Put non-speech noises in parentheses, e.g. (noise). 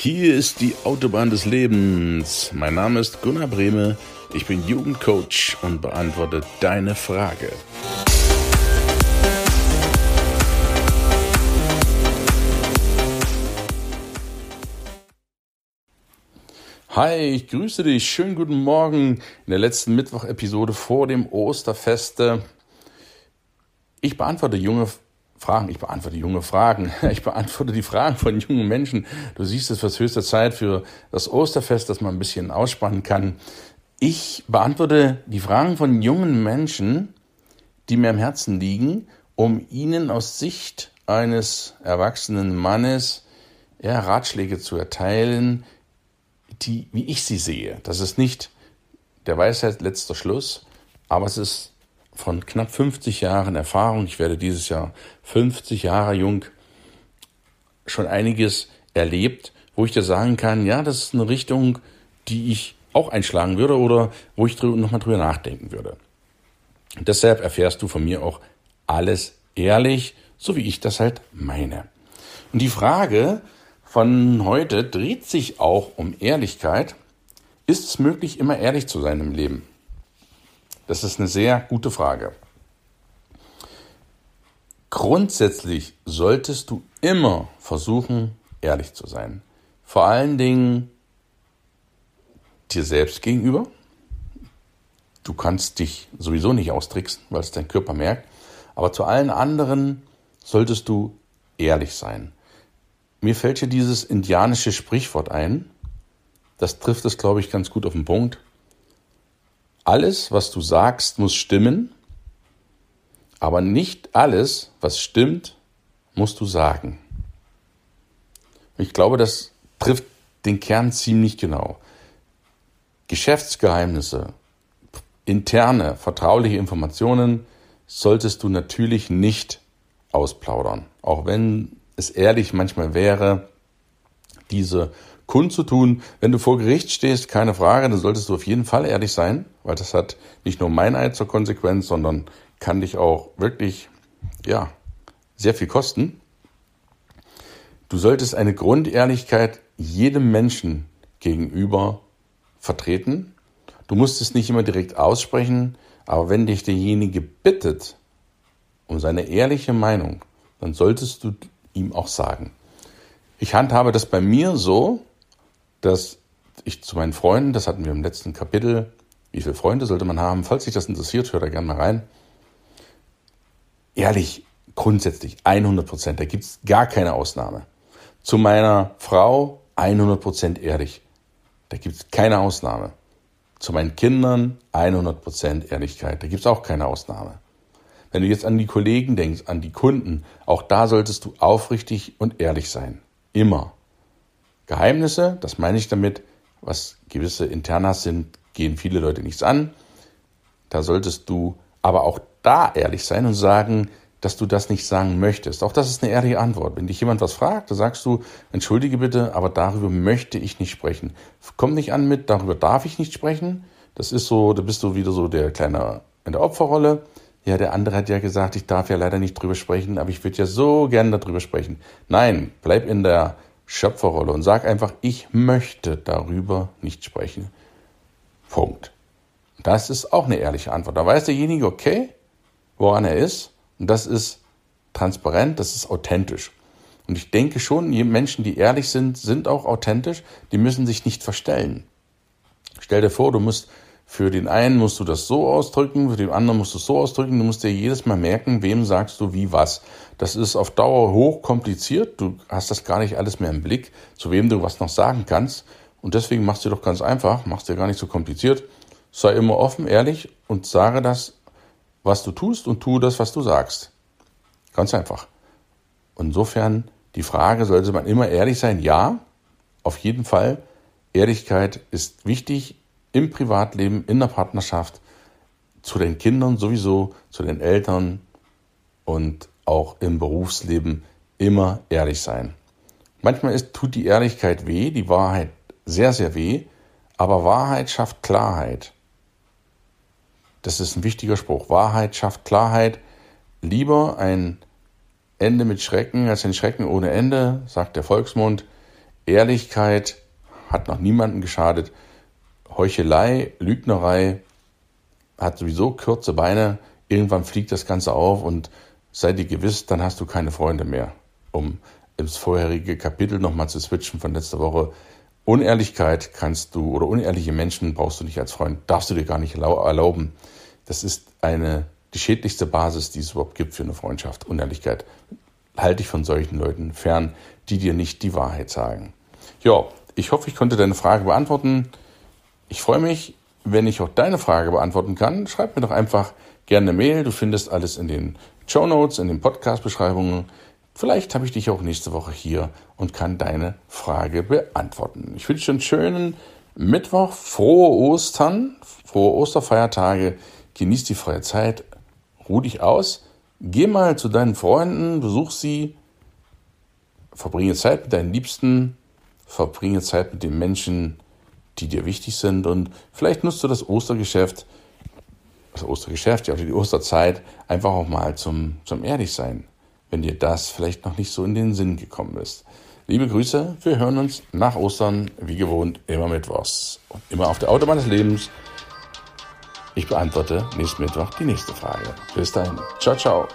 Hier ist die Autobahn des Lebens. Mein Name ist Gunnar Brehme. Ich bin Jugendcoach und beantworte deine Frage. Hi, ich grüße dich. Schönen guten Morgen in der letzten Mittwoch-Episode vor dem Osterfeste. Ich beantworte junge Fragen, ich beantworte junge Fragen, (laughs) ich beantworte die Fragen von jungen Menschen. Du siehst es wird höchste Zeit für das Osterfest, dass man ein bisschen ausspannen kann. Ich beantworte die Fragen von jungen Menschen, die mir am Herzen liegen, um ihnen aus Sicht eines erwachsenen Mannes ja, Ratschläge zu erteilen, die, wie ich sie sehe. Das ist nicht der Weisheit letzter Schluss, aber es ist von knapp 50 Jahren Erfahrung, ich werde dieses Jahr 50 Jahre jung, schon einiges erlebt, wo ich dir sagen kann, ja, das ist eine Richtung, die ich auch einschlagen würde oder wo ich nochmal drüber nachdenken würde. Deshalb erfährst du von mir auch alles ehrlich, so wie ich das halt meine. Und die Frage von heute dreht sich auch um Ehrlichkeit. Ist es möglich, immer ehrlich zu sein im Leben? Das ist eine sehr gute Frage. Grundsätzlich solltest du immer versuchen, ehrlich zu sein. Vor allen Dingen dir selbst gegenüber. Du kannst dich sowieso nicht austricksen, weil es dein Körper merkt. Aber zu allen anderen solltest du ehrlich sein. Mir fällt hier dieses indianische Sprichwort ein. Das trifft es, glaube ich, ganz gut auf den Punkt. Alles, was du sagst, muss stimmen, aber nicht alles, was stimmt, musst du sagen. Ich glaube, das trifft den Kern ziemlich genau. Geschäftsgeheimnisse, interne, vertrauliche Informationen solltest du natürlich nicht ausplaudern. Auch wenn es ehrlich manchmal wäre, diese kundzutun. Wenn du vor Gericht stehst, keine Frage, dann solltest du auf jeden Fall ehrlich sein, weil das hat nicht nur Meinheit zur Konsequenz, sondern kann dich auch wirklich, ja, sehr viel kosten. Du solltest eine Grundehrlichkeit jedem Menschen gegenüber vertreten. Du musst es nicht immer direkt aussprechen, aber wenn dich derjenige bittet um seine ehrliche Meinung, dann solltest du ihm auch sagen. Ich handhabe das bei mir so, dass ich zu meinen Freunden, das hatten wir im letzten Kapitel, wie viele Freunde sollte man haben? Falls sich das interessiert, hört da gerne mal rein. Ehrlich, grundsätzlich 100 Prozent, da gibt es gar keine Ausnahme. Zu meiner Frau 100 Prozent ehrlich, da gibt es keine Ausnahme. Zu meinen Kindern 100 Prozent Ehrlichkeit, da gibt es auch keine Ausnahme. Wenn du jetzt an die Kollegen denkst, an die Kunden, auch da solltest du aufrichtig und ehrlich sein. Immer. Geheimnisse, das meine ich damit, was gewisse Internas sind, gehen viele Leute nichts an. Da solltest du aber auch da ehrlich sein und sagen, dass du das nicht sagen möchtest. Auch das ist eine ehrliche Antwort. Wenn dich jemand was fragt, dann sagst du, entschuldige bitte, aber darüber möchte ich nicht sprechen. Komm nicht an mit, darüber darf ich nicht sprechen. Das ist so, da bist du wieder so der kleine in der Opferrolle. Ja, der andere hat ja gesagt, ich darf ja leider nicht drüber sprechen, aber ich würde ja so gerne darüber sprechen. Nein, bleib in der Schöpferrolle und sag einfach, ich möchte darüber nicht sprechen. Punkt. Das ist auch eine ehrliche Antwort. Da weiß derjenige, okay, woran er ist. Und das ist transparent, das ist authentisch. Und ich denke schon, Menschen, die ehrlich sind, sind auch authentisch. Die müssen sich nicht verstellen. Stell dir vor, du musst für den einen musst du das so ausdrücken, für den anderen musst du es so ausdrücken. Du musst dir jedes Mal merken, wem sagst du wie was. Das ist auf Dauer hoch kompliziert. Du hast das gar nicht alles mehr im Blick, zu wem du was noch sagen kannst. Und deswegen machst du doch ganz einfach, machst dir gar nicht so kompliziert. Sei immer offen, ehrlich und sage das, was du tust und tue das, was du sagst. Ganz einfach. Insofern die Frage, sollte man immer ehrlich sein? Ja, auf jeden Fall. Ehrlichkeit ist wichtig im Privatleben, in der Partnerschaft, zu den Kindern sowieso, zu den Eltern und auch im Berufsleben immer ehrlich sein. Manchmal ist, tut die Ehrlichkeit weh, die Wahrheit sehr, sehr weh, aber Wahrheit schafft Klarheit. Das ist ein wichtiger Spruch. Wahrheit schafft Klarheit. Lieber ein Ende mit Schrecken als ein Schrecken ohne Ende, sagt der Volksmund. Ehrlichkeit hat noch niemandem geschadet. Heuchelei, Lügnerei hat sowieso kurze Beine. Irgendwann fliegt das Ganze auf und sei dir gewiss, dann hast du keine Freunde mehr. Um ins vorherige Kapitel nochmal zu switchen von letzter Woche. Unehrlichkeit kannst du oder unehrliche Menschen brauchst du nicht als Freund, darfst du dir gar nicht erlauben. Das ist eine die schädlichste Basis, die es überhaupt gibt für eine Freundschaft. Unehrlichkeit. Halte dich von solchen Leuten fern, die dir nicht die Wahrheit sagen. Ja, ich hoffe, ich konnte deine Frage beantworten. Ich freue mich, wenn ich auch deine Frage beantworten kann. Schreib mir doch einfach gerne eine Mail. Du findest alles in den Show Notes, in den Podcast-Beschreibungen. Vielleicht habe ich dich auch nächste Woche hier und kann deine Frage beantworten. Ich wünsche dir einen schönen Mittwoch, frohe Ostern, frohe Osterfeiertage. Genieß die freie Zeit, ruh dich aus, geh mal zu deinen Freunden, besuch sie, verbringe Zeit mit deinen Liebsten, verbringe Zeit mit den Menschen, die dir wichtig sind und vielleicht nutzt du das Ostergeschäft, das Ostergeschäft, ja, die Osterzeit einfach auch mal zum, zum Ehrlichsein, wenn dir das vielleicht noch nicht so in den Sinn gekommen ist. Liebe Grüße, wir hören uns nach Ostern, wie gewohnt, immer mittwochs und immer auf der Autobahn des Lebens. Ich beantworte nächsten Mittwoch die nächste Frage. Bis dahin. Ciao, ciao.